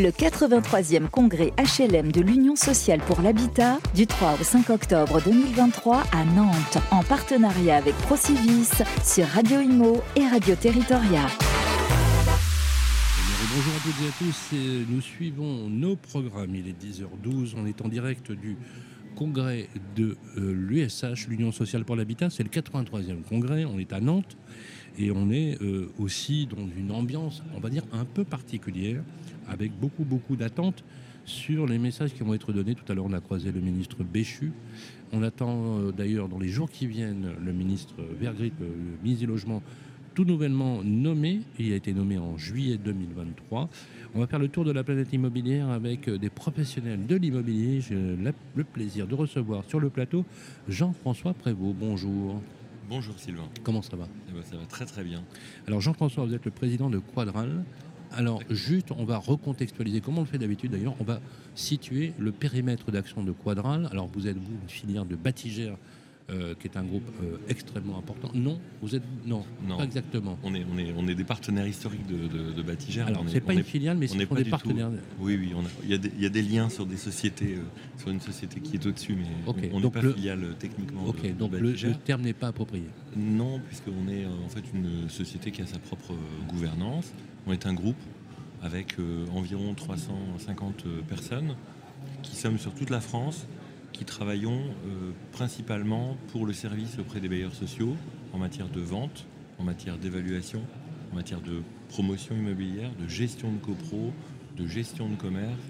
le 83e congrès HLM de l'Union sociale pour l'habitat du 3 au 5 octobre 2023 à Nantes en partenariat avec Procivis sur Radio Imo et Radio Territoria. Bonjour à toutes et à tous, nous suivons nos programmes. Il est 10h12, on est en direct du congrès de l'USH, euh, l'Union sociale pour l'habitat. C'est le 83e congrès, on est à Nantes et on est euh, aussi dans une ambiance, on va dire, un peu particulière, avec beaucoup, beaucoup d'attentes sur les messages qui vont être donnés. Tout à l'heure, on a croisé le ministre Béchu. On attend euh, d'ailleurs dans les jours qui viennent le ministre Vergrit, le ministre du Logement, tout nouvellement nommé. Il a été nommé en juillet 2023. On va faire le tour de la planète immobilière avec euh, des professionnels de l'immobilier. J'ai le plaisir de recevoir sur le plateau Jean-François Prévost. Bonjour. Bonjour Sylvain. Comment ça va eh ben, Ça va très très bien. Alors Jean-François, vous êtes le président de Quadral. Alors juste, on va recontextualiser, comme on le fait d'habitude d'ailleurs, on va situer le périmètre d'action de Quadral. Alors vous êtes vous une filière de bâtigères euh, qui est un groupe euh, extrêmement important. Non, vous êtes non, non, pas exactement. On est, on est, on est des partenaires historiques de, de, de Alors c'est pas une filiale, mais c'est des partenaires. Oui, oui, il y, y, a des liens sur des sociétés, euh, sur une société qui est au-dessus, mais on n'est pas filiale techniquement. Ok, donc le, terme n'est pas approprié. Non, puisqu'on est en fait une société qui a sa propre gouvernance. On est un groupe avec environ 350 personnes qui sommes sur toute la France qui travaillons euh, principalement pour le service auprès des bailleurs sociaux en matière de vente, en matière d'évaluation, en matière de promotion immobilière, de gestion de copro, de gestion de commerce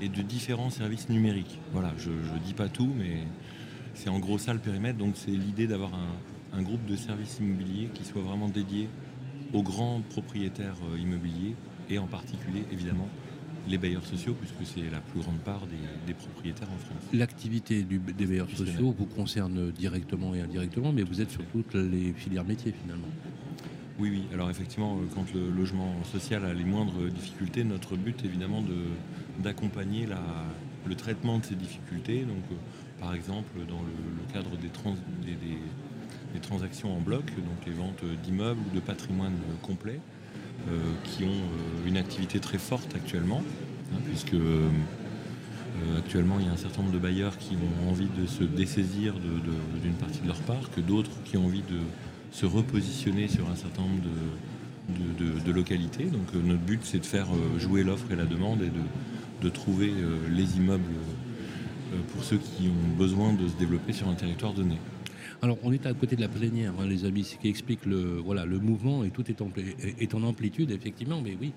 et de différents services numériques. Voilà, je ne dis pas tout, mais c'est en gros ça le périmètre. Donc c'est l'idée d'avoir un, un, groupe de services immobiliers qui soit vraiment dédié aux grands propriétaires euh, immobiliers et en particulier évidemment les bailleurs sociaux, puisque c'est la plus grande part des, propriétaires en France. L'activité des bailleurs sociaux vous concerne directement et indirectement, mais vous êtes sur toutes les filières métiers finalement. Oui, oui. Alors effectivement, euh, quand le logement social a les moindres difficultés, notre but évidemment d'accompagner le traitement de ces difficultés. Donc, euh, par exemple, dans le, cadre des, des, transactions en bloc, donc les ventes d'immeubles ou de patrimoine complet, euh, qui ont euh, une activité très forte actuellement, hein, puisque euh, actuellement il y a un certain nombre de bailleurs qui ont envie de se dessaisir d'une partie de leur que d'autres qui ont envie de se repositionner sur un certain nombre de, localités. Donc notre but c'est de faire jouer l'offre et la demande et de, trouver les immeubles pour ceux qui ont besoin de se développer sur un territoire donné. Alors, on est à côté de la plénière, hein, les amis, ce qui explique le, mouvement et tout est en, amplitude, effectivement, mais oui,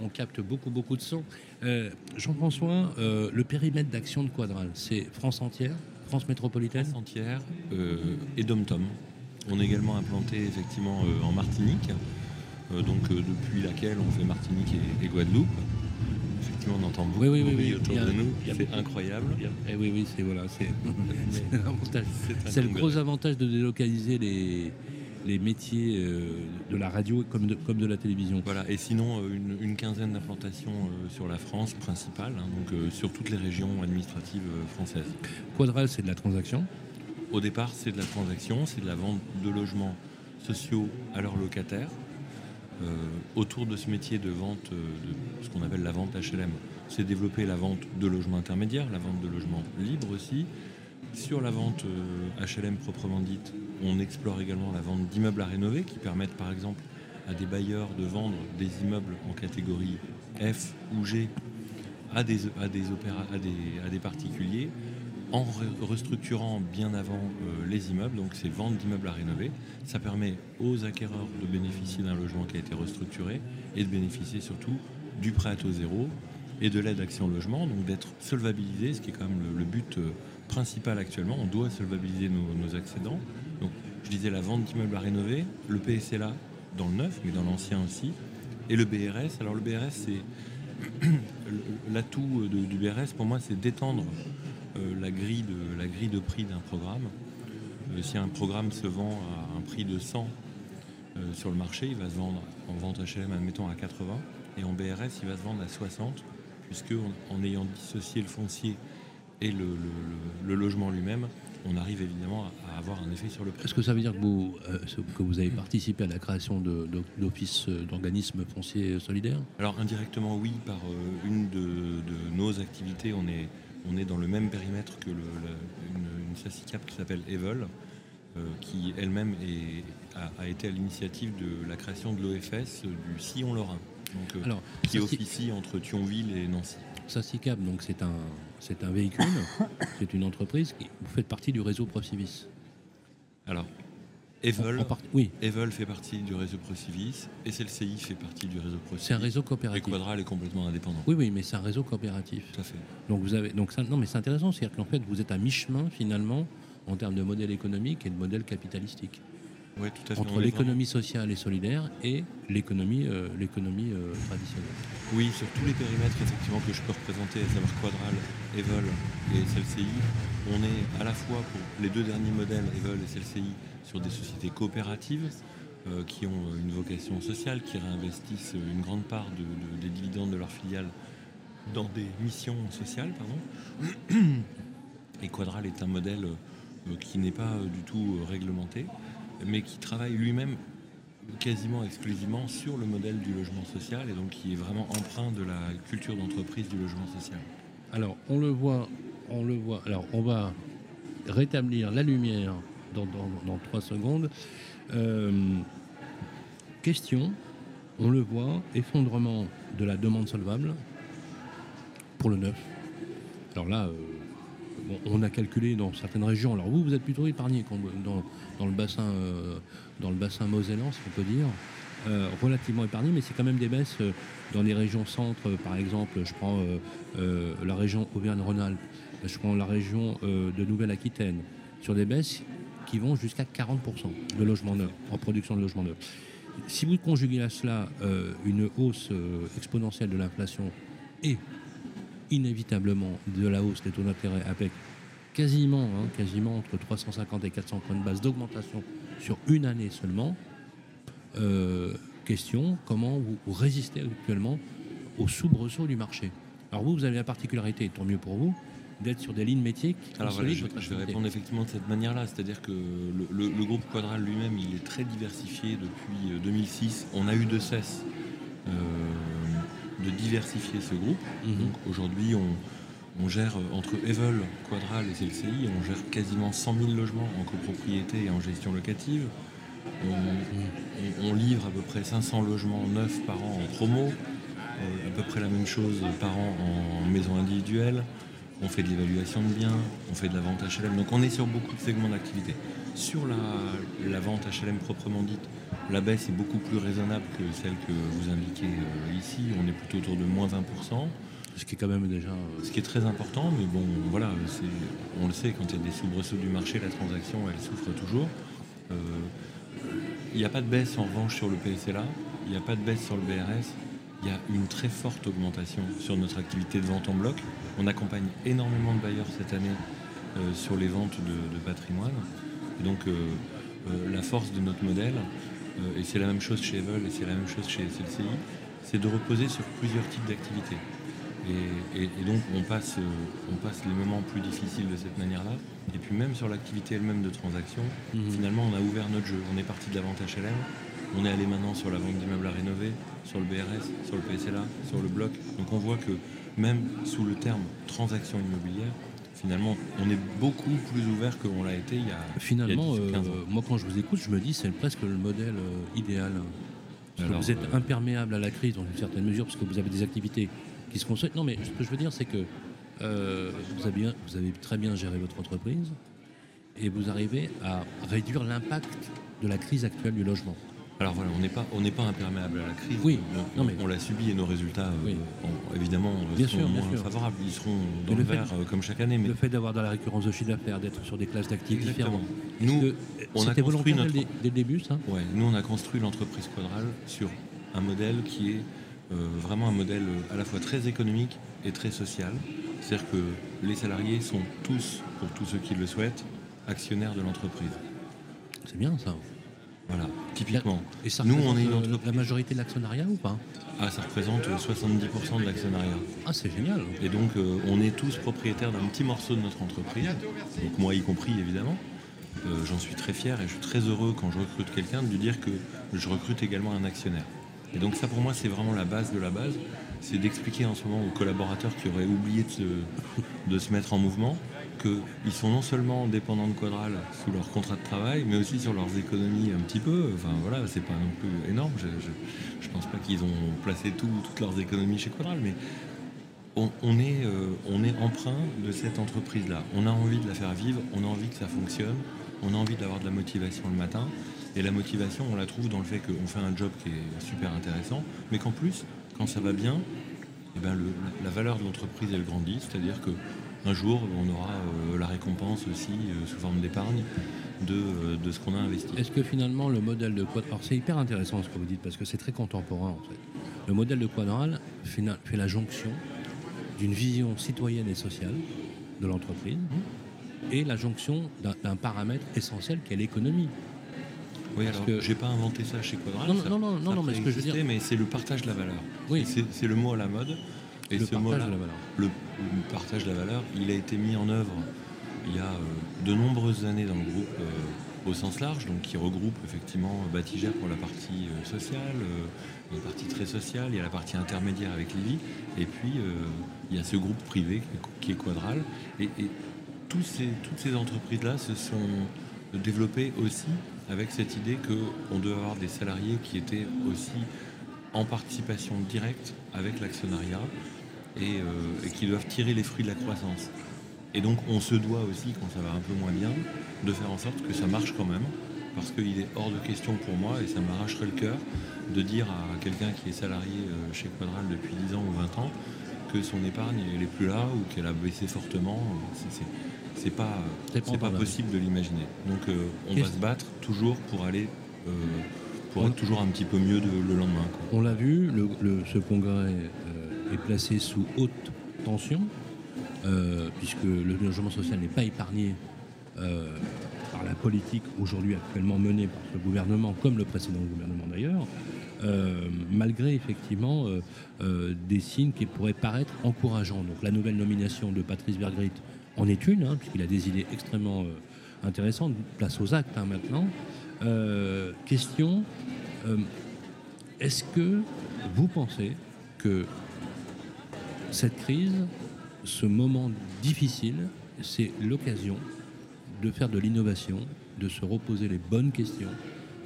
on capte beaucoup, beaucoup de son. Euh, Jean-François, euh, le périmètre d'action de Quadral, c'est France entière, France métropolitaine? France entière euh, et Dom-Tom. On est également implanté, effectivement, en Martinique, donc depuis laquelle on fait Martinique et Guadeloupe on entend beaucoup oui, oui, oui, autour de nous. C'est incroyable. Et eh oui, oui, c'est voilà, c'est le gros avantage de délocaliser les, les métiers euh, de la radio comme de, comme de la télévision. Voilà, et sinon euh, une, quinzaine d'implantations euh, sur la France principale, hein, donc sur toutes les régions administratives françaises. Quadral, c'est de la transaction Au départ, c'est de la transaction, c'est de la vente de logements sociaux à leurs locataires. Euh, autour de ce métier de vente, euh, de ce qu'on appelle la vente HLM, c'est développer la vente de logements intermédiaires, la vente de logements libres aussi. Sur la vente HLM euh, proprement dite, on explore également la vente d'immeubles à rénover qui permettent par exemple à des bailleurs de vendre des immeubles en catégorie F ou G à des, à des, à des particuliers en restructurant bien avant euh, les immeubles, donc c'est vente d'immeubles à rénover. Ça permet aux acquéreurs de bénéficier d'un logement qui a été restructuré et de bénéficier surtout du prêt à taux zéro et de l'aide Action Logement, donc d'être solvabilisé, ce qui est quand même le, but euh, principal actuellement. On doit solvabiliser nos, nos accédants. Donc, je disais la vente d'immeubles à rénover, le PSLA dans le neuf, mais dans l'ancien aussi, et le BRS. Alors le BRS, c'est l'atout du BRS pour moi, c'est d'étendre euh, la, grille de, la grille de prix d'un programme. Euh, si un programme se vend à un prix de 100 euh, sur le marché, il va se vendre en vente HLM, admettons, à 80, et en BRS, il va se vendre à 60, puisque en, ayant dissocié le foncier et le, logement lui-même, on arrive évidemment à avoir un effet sur le prix. Est-ce que ça veut dire que vous, euh, que vous avez participé à la création d'offices d'organismes fonciers solidaires? Alors indirectement oui, par une de, nos activités, on est, on est dans le même périmètre que le, une, une SACICAP qui s'appelle Evol, qui elle-même a, été à l'initiative de la création de l'OFS du Sillon-Lorrain, qui officie entre Thionville et Nancy. SACICAP, donc c'est un, c'est un véhicule, c'est une entreprise. Qui, vous faites partie du réseau Procivis. Alors, Evel, oui. Evel fait partie du réseau Procivis, et SLCI fait partie du réseau Procivis. C'est un réseau coopératif. Et Quadral est complètement indépendant. Oui, oui, mais c'est un réseau coopératif. Tout à fait. Donc vous avez, donc ça, non, mais c'est intéressant, c'est-à-dire qu'en fait vous êtes à mi-chemin finalement en termes de modèle économique et de modèle capitalistique entre l'économie sociale et solidaire et l'économie euh, l'économie euh, traditionnelle. Oui, sur tous les périmètres effectivement que je peux représenter, à savoir Quadral, Evol et SLCI, on est à la fois pour les deux derniers modèles, Evol et SLCI, sur des sociétés coopératives euh, qui ont une vocation sociale, qui réinvestissent une grande part des dividendes de leurs filiales dans des missions sociales. Pardon. Et Quadral est un modèle qui n'est pas du tout réglementé mais qui travaille lui-même quasiment exclusivement sur le modèle du logement social et donc qui est vraiment empreint de la culture d'entreprise du logement social. Alors on le voit, on le voit. Alors on va rétablir la lumière dans, trois secondes. Euh, question, on le voit, effondrement de la demande solvable pour le neuf. Alors là, euh, on a calculé dans certaines régions. Alors vous, vous êtes plutôt épargné dans, dans le bassin, euh, dans le bassin mosellan, si on peut dire, relativement épargné, mais c'est quand même des baisses dans les régions centres. par exemple, je prends la région Auvergne-Rhône-Alpes, je prends la région de Nouvelle-Aquitaine, sur des baisses vont jusqu'à 40% de logements neufs, en production de logements neufs. Si vous conjuguez à cela une hausse exponentielle de l'inflation et inévitablement de la hausse des taux d'intérêt avec quasiment, hein, quasiment entre 350 et 400 points de base d'augmentation sur une année seulement. Euh, question, comment vous résistez actuellement au soubresaut du marché? Alors vous, vous avez la particularité, tant mieux pour vous, d'être sur des lignes métiers qui Alors je, je, vais répondre effectivement de cette manière-là, c'est-à-dire que le, groupe Quadral lui-même, il est très diversifié depuis 2006. Euh, On a eu de cesse euh, de diversifier ce groupe. Mhm. Donc aujourd'hui, on, on gère euh, entre Evel, Quadral et CLCI, on gère quasiment 100 000 logements en copropriété et en gestion locative. On, livre à peu près 500 logements neufs par an en promo, à peu près la même chose par an en maison individuelle. On fait de l'évaluation de biens, on fait de la vente HLM. Donc on est sur beaucoup de segments d'activité. Sur la, vente HLM proprement dite, la baisse est beaucoup plus raisonnable que celle que vous indiquez euh, ici. On est plutôt autour de moins 20%. Ce qui est quand même déjà. Euh, Ce qui est très important, mais bon, voilà, on le sait, quand il y a des soubresauts du marché, la transaction, elle souffre toujours. Euh, il n'y a pas de baisse en revanche sur le PSLA, il n'y a pas de baisse sur le BRS, il y a une très forte augmentation sur notre activité de vente en bloc. On accompagne énormément de bailleurs cette année euh, sur les ventes de, patrimoine. donc la force de notre modèle, et c'est la même chose chez Evel et c'est la même chose chez SLCI, c'est de reposer sur plusieurs types d'activités. Et, donc on passe, euh, on passe les moments plus difficiles de cette manière-là. Et puis même sur l'activité elle-même de transaction, mhm. finalement on a ouvert notre jeu. On est parti de la vente HLM, on est allé maintenant sur la vente d'immeubles à rénover, sur le BRS, sur le PSLA, sur le bloc. Donc on voit que même sous le terme transaction immobilière, finalement, on est beaucoup plus ouvert que l'on l'a été il y a Finalement, euh, moi quand je vous écoute, je me dis c'est presque le modèle euh, idéal. vous êtes imperméable à la crise dans une certaine mesure parce que vous avez des activités non, mais ce que je veux dire, c'est que euh, vous, avez vous avez très bien géré votre entreprise et vous arrivez à réduire l'impact de la crise actuelle du logement. Alors voilà, on n'est pas, on n'est pas imperméable à la crise. Oui, non, mais... on l'a subi et nos résultats, euh, évidemment, bien seront moins favorables. Ils seront dans le, vert euh, comme chaque année. Mais... Le fait d'avoir dans la récurrence de chiffre d'affaires, d'être sur des classes d'actifs différentes. Nous, on a construit notre... dès, le début, ça? Ouais, Nous, on a construit l'entreprise Quadral sur un modèle qui est euh, vraiment un modèle à la fois très économique et très social. C'est-à-dire que les salariés sont tous, pour tous ceux qui le souhaitent, actionnaires de l'entreprise. C'est bien ça. Voilà, typiquement. Et ça Nous, on est une la majorité de l'actionnariat ou pas? Ah, ça représente 70% de l'actionnariat. Ah, c'est génial. Et donc, euh, on est tous propriétaires d'un petit morceau de notre entreprise, donc moi y compris évidemment. Euh, j'en suis très fier et je suis très heureux quand je recrute quelqu'un de lui dire que je recrute également un actionnaire. Et donc ça pour moi c'est vraiment la base de la base, c'est d'expliquer en ce moment aux collaborateurs qui auraient oublié de se, mettre en mouvement qu'ils sont non seulement dépendants de Quadral sous leur contrat de travail, mais aussi sur leurs économies un petit peu. Enfin voilà, c'est pas non plus énorme. Je, ne pense pas qu'ils ont placé toutes leurs économies chez Quadral, mais on, est, euh, on est emprunt de cette entreprise-là. On a envie de la faire vivre, on a envie que ça fonctionne, on a envie d'avoir de la motivation le matin. Et la motivation, on la trouve dans le fait qu'on fait un job qui est super intéressant, mais qu'en plus, quand ça va bien, eh ben la valeur de l'entreprise, elle grandit. C'est-à-dire qu'un jour, on aura euh, la récompense aussi euh, sous forme d'épargne de, euh, de, ce qu'on a investi. Est-ce que finalement, le modèle de Quadral, c'est hyper intéressant ce que vous dites, parce que c'est très contemporain en fait. Le modèle de Quadral fait la jonction d'une vision citoyenne et sociale de l'entreprise et la jonction d'un paramètre essentiel qui est l'économie. Oui, alors que... j'ai pas inventé ça chez Quadral. Non, non, non, non, mais ce que je veux dire, mais c'est le partage de la valeur. Oui, c'est le mot à la mode. Et ce mot-là, le, partage de la valeur, il a été mis en œuvre il y a euh, de nombreuses années dans le groupe euh, au sens large, donc qui regroupe effectivement Batigère pour la partie euh, sociale, une partie très sociale, il y a la partie intermédiaire avec Livy, et puis il y a ce groupe privé qui est, Quadral. Et, toutes ces entreprises-là se sont développées aussi avec cette idée qu'on devait avoir des salariés qui étaient aussi en participation directe avec l'actionnariat et, euh, qui doivent tirer les fruits de la croissance. Et donc on se doit aussi, quand ça va un peu moins bien, de faire en sorte que ça marche quand même, parce qu'il est hors de question pour moi, et ça m'arracherait le cœur, de dire à quelqu'un qui est salarié euh, chez Quadral depuis 10 ans ou 20 ans que son épargne n'est plus là ou qu'elle a baissé fortement c'est pas, c'est pas possible de l'imaginer. Donc euh, on va se battre toujours pour aller euh, pour être toujours un petit peu mieux le lendemain. On l'a vu, ce congrès est placé sous haute tension, puisque le logement social n'est pas épargné par la politique aujourd'hui actuellement menée par ce gouvernement, comme le précédent gouvernement d'ailleurs, malgré effectivement des signes qui pourraient paraître encourageants. Donc la nouvelle nomination de Patrice Bergrit en est une, hein, puisqu'il a des idées extrêmement euh, intéressantes. Place aux actes hein, maintenant. Euh, question euh, est-ce que vous pensez que cette crise, ce moment difficile, c'est l'occasion de faire de l'innovation, de se reposer les bonnes questions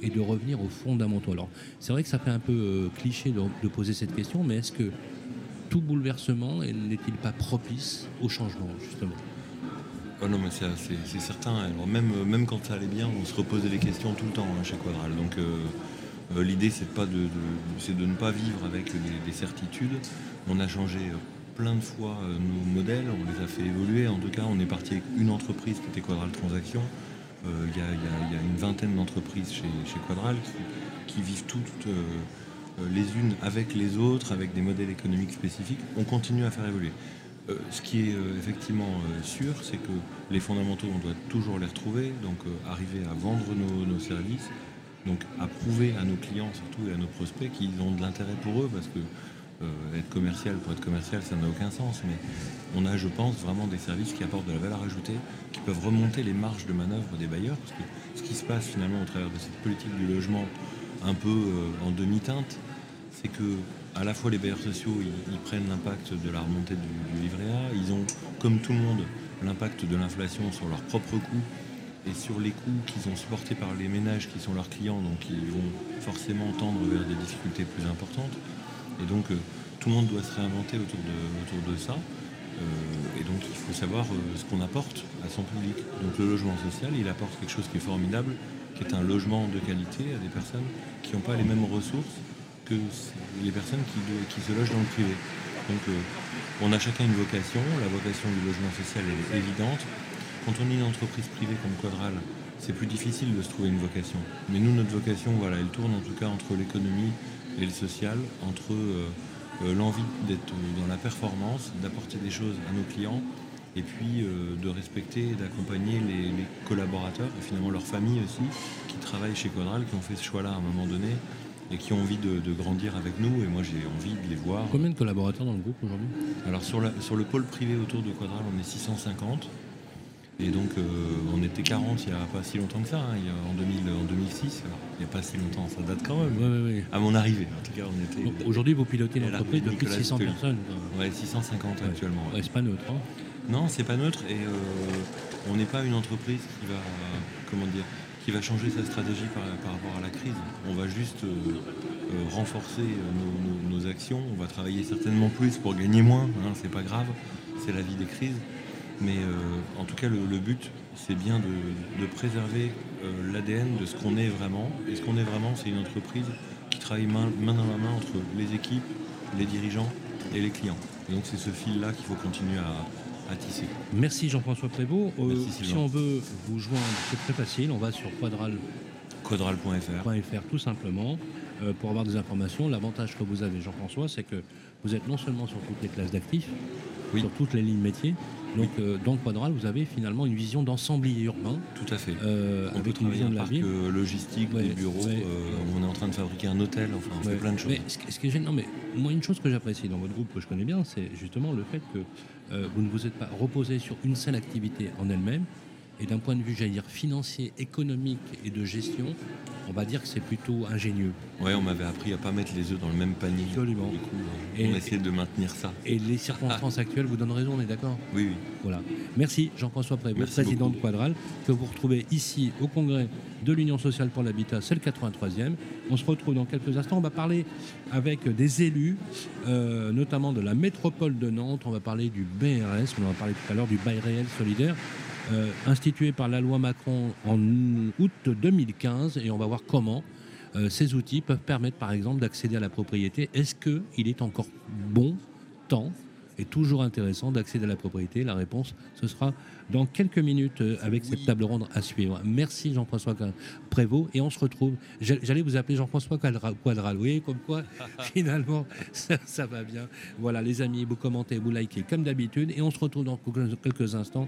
et de revenir aux fondamentaux. Alors, c'est vrai que ça fait un peu cliché de, poser cette question, mais est-ce que tout bouleversement n'est-il pas propice au changement, justement? Oh non, mais c'est certain. Alors même, même quand ça allait bien, on se reposait les questions tout le temps hein, chez Quadral. Donc euh, euh, l'idée, c'est de, de, de ne pas vivre avec des, certitudes. On a changé euh, plein de fois nos modèles, on les a fait évoluer. En tout cas, on est parti avec une entreprise qui était Quadral Transaction. Il y, a une vingtaine d'entreprises chez, Quadral qui, vivent toutes les unes avec les autres, avec des modèles économiques spécifiques. On continue à faire évoluer. Euh, ce qui est euh, effectivement euh, sûr, c'est que les fondamentaux, on doit toujours les retrouver, donc arriver à vendre nos, services, donc à prouver à nos clients surtout et à nos prospects qu'ils ont de l'intérêt pour eux, parce que être commercial pour être commercial, ça n'a aucun sens, mais on a, je pense, vraiment des services qui apportent de la valeur ajoutée, qui peuvent remonter les marges de manœuvre des bailleurs, parce que ce qui se passe finalement au travers de cette politique du logement un peu en demi-teinte, c'est que à la fois les bailleurs sociaux, ils, prennent l'impact de la remontée du, livret A, ils ont, comme tout le monde, l'impact de l'inflation sur leurs propres coûts et sur les coûts qu'ils ont supportés par les ménages qui sont leurs clients, donc ils vont forcément tendre vers des difficultés plus importantes. Et donc euh, tout le monde doit se réinventer autour de, autour de ça. Euh, et donc il faut savoir euh, ce qu'on apporte à son public. Donc le logement social, il apporte quelque chose qui est formidable, qui est un logement de qualité à des personnes qui n'ont pas les mêmes ressources que les personnes qui, se logent dans le privé. Donc on a chacun une vocation, la vocation du logement social est évidente. Quand on est une entreprise privée comme Quadral, c'est plus difficile de se trouver une vocation. Mais nous, notre vocation, voilà, elle tourne en tout cas entre l'économie et le social, entre euh, euh, l'envie d'être dans la performance, d'apporter des choses à nos clients, et puis de respecter et d'accompagner les, les, collaborateurs et finalement leurs familles aussi, qui travaillent chez Quadral, qui ont fait ce choix-là à un moment donné, et qui ont envie de, grandir avec nous. Et moi, j'ai envie de les voir. Combien de collaborateurs dans le groupe aujourd'hui? Alors, sur, la, sur le pôle privé autour de Quadral, on est 650. Et donc, euh, on était 40 il n'y a pas si longtemps que ça, hein, en, 2006. il n'y a pas si longtemps, ça date quand même. À mon arrivée, en tout cas, on était. Aujourd'hui, vous pilotez l'entreprise de plus de 600 personnes. Ouais, 650 actuellement. c'est pas neutre. Hein. non, c'est pas neutre. Et euh, on n'est pas une entreprise qui va, comment dire, qui va changer sa stratégie par, rapport à la crise. On va juste euh, renforcer nos, actions. On va travailler certainement plus pour gagner moins. Hein, c'est pas grave. C'est la vie des crises. Mais euh, en tout cas, le, but, c'est bien de, préserver euh, l'ADN de ce qu'on est vraiment. Et ce qu'on est vraiment, c'est une entreprise qui travaille main, dans la main entre les équipes, les dirigeants et les clients. Et donc c'est ce fil-là qu'il faut continuer à, tisser. Merci Jean-François Prévost. Euh, si on veut vous joindre, c'est très facile. On va sur quadral. Quadral.fr. tout simplement pour avoir des informations. L'avantage que vous avez, Jean-François, c'est que vous êtes non seulement sur toutes les classes d'actifs, sur toutes les lignes métiers, donc euh, dans le Quadral, vous avez finalement une vision d'ensemblier urbain. Tout à fait. Euh, on de la ville. Euh, logistique, des bureaux. on est en train de fabriquer un hôtel. Enfin, on fait plein de choses. Mais ce, qui est gênant, mais moi une chose que j'apprécie dans votre groupe que je connais bien, c'est justement le fait que vous ne vous êtes pas reposé sur une seule activité en elle-même, et d'un point de vue, j'allais dire, financier, économique et de gestion, on va dire que c'est plutôt ingénieux. Oui, on m'avait appris à ne pas mettre les œufs dans le même panier. Absolument. Du coup, on et, essaie de maintenir ça. Et les circonstances actuelles vous donnent raison, on est d'accord? Oui, oui. Voilà. Merci Jean-François Prévost, président de Quadral, que vous retrouvez ici au congrès de l'Union sociale pour l'habitat, c'est le 83e. On se retrouve dans quelques instants. On va parler avec des élus, euh, notamment de la métropole de Nantes. On va parler du BRS, on va parler tout à l'heure du bail réel solidaire. Euh, institué par la loi Macron en août 2015 et on va voir comment euh, ces outils peuvent permettre par exemple d'accéder à la propriété. Est-ce qu'il est encore bon temps et toujours intéressant d'accéder à la propriété? La réponse, ce sera dans quelques minutes euh, avec cette table ronde à suivre. Merci Jean-François Prévost et on se retrouve. J'allais vous appeler Jean-François Quadral. Oui, comme quoi finalement ça, ça, va bien. Voilà les amis, vous commentez, vous likez comme d'habitude et on se retrouve dans quelques instants